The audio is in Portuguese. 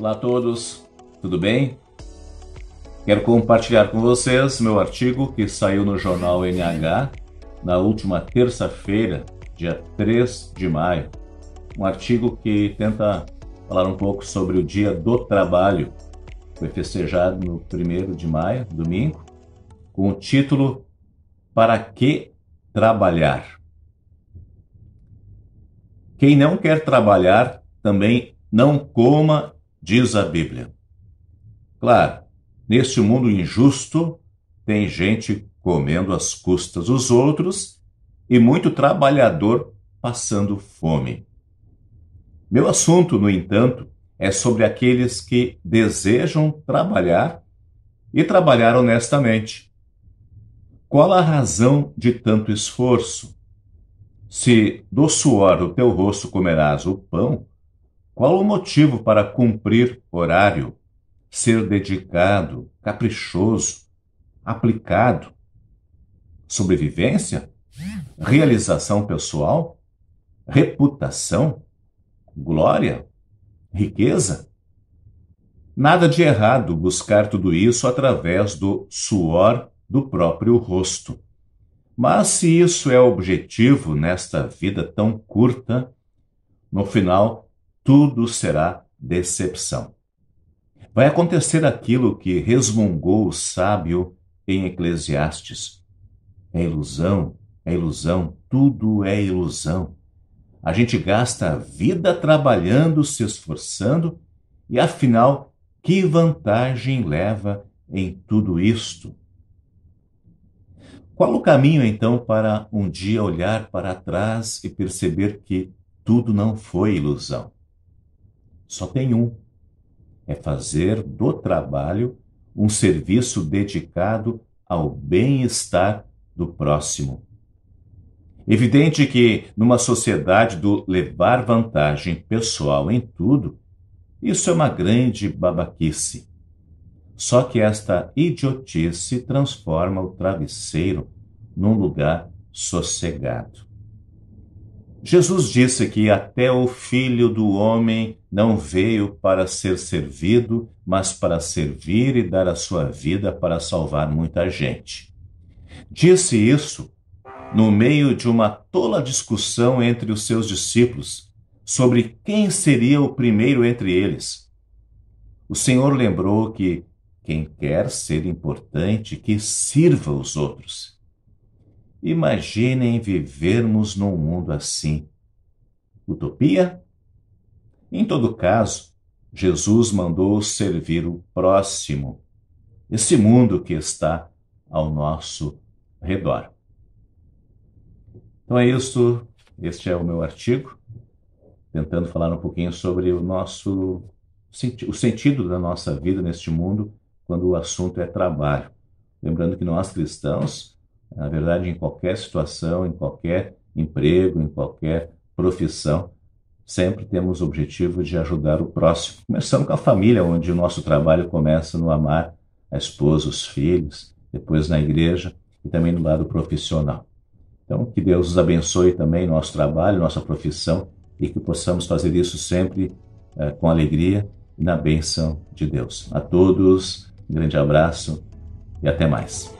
Olá a todos, tudo bem? Quero compartilhar com vocês meu artigo que saiu no jornal NH na última terça-feira, dia 3 de maio. Um artigo que tenta falar um pouco sobre o Dia do Trabalho. Foi festejado no 1 de maio, domingo, com o título Para que trabalhar? Quem não quer trabalhar também não coma, diz a Bíblia. Claro, neste mundo injusto, tem gente comendo às custas dos outros e muito trabalhador passando fome. Meu assunto, no entanto, é sobre aqueles que desejam trabalhar e trabalhar honestamente. Qual a razão de tanto esforço? Se do suor do teu rosto comerás o pão, qual o motivo para cumprir horário, ser dedicado, caprichoso, aplicado? Sobrevivência? Realização pessoal? Reputação? Glória? Riqueza? Nada de errado buscar tudo isso através do suor do próprio rosto. Mas se isso é objetivo nesta vida tão curta, no final tudo será decepção. Vai acontecer aquilo que resmungou o sábio em Eclesiastes. É ilusão, é ilusão, tudo é ilusão. A gente gasta a vida trabalhando, se esforçando, e afinal, que vantagem leva em tudo isto? Qual o caminho, então, para um dia olhar para trás e perceber que tudo não foi ilusão? Só tem um: é fazer do trabalho um serviço dedicado ao bem-estar do próximo. Evidente que, numa sociedade do levar vantagem pessoal em tudo, isso é uma grande babaquice. Só que esta idiotice transforma o travesseiro num lugar sossegado. Jesus disse que até o filho do homem não veio para ser servido, mas para servir e dar a sua vida para salvar muita gente. Disse isso no meio de uma tola discussão entre os seus discípulos sobre quem seria o primeiro entre eles. O Senhor lembrou que quem quer ser importante, que sirva os outros. Imaginem vivermos num mundo assim. Utopia? Em todo caso, Jesus mandou servir o próximo, esse mundo que está ao nosso redor. Então é isso, este é o meu artigo, tentando falar um pouquinho sobre o nosso o sentido da nossa vida neste mundo quando o assunto é trabalho. Lembrando que nós cristãos, na verdade, em qualquer situação, em qualquer emprego, em qualquer profissão, sempre temos o objetivo de ajudar o próximo. Começando com a família, onde o nosso trabalho começa no amar a esposa, os filhos, depois na igreja e também no lado profissional. Então, que Deus nos abençoe também nosso trabalho, nossa profissão e que possamos fazer isso sempre eh, com alegria e na bênção de Deus. A todos, um grande abraço e até mais.